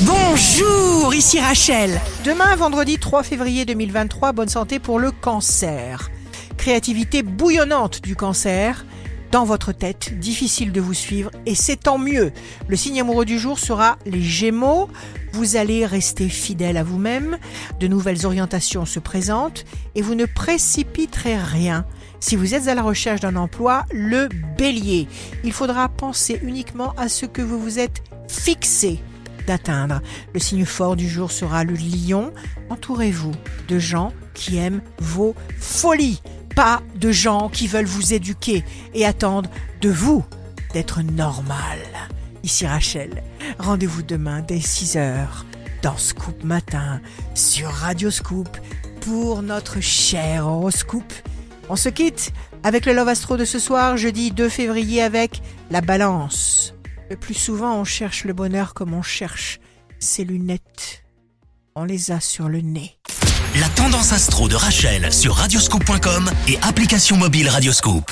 Bonjour, ici Rachel. Demain, vendredi 3 février 2023, bonne santé pour le cancer. Créativité bouillonnante du cancer. Dans votre tête, difficile de vous suivre et c'est tant mieux. Le signe amoureux du jour sera les Gémeaux. Vous allez rester fidèle à vous-même. De nouvelles orientations se présentent et vous ne précipiterez rien. Si vous êtes à la recherche d'un emploi, le bélier. Il faudra penser uniquement à ce que vous vous êtes fixé d'atteindre. Le signe fort du jour sera le lion. Entourez-vous de gens qui aiment vos folies, pas de gens qui veulent vous éduquer et attendent de vous d'être normal. Ici Rachel, rendez-vous demain dès 6h dans Scoop Matin sur Radio Scoop pour notre cher horoscope. On se quitte avec le Love Astro de ce soir, jeudi 2 février avec la balance. Le plus souvent, on cherche le bonheur comme on cherche ses lunettes. On les a sur le nez. La tendance astro de Rachel sur radioscope.com et application mobile Radioscope.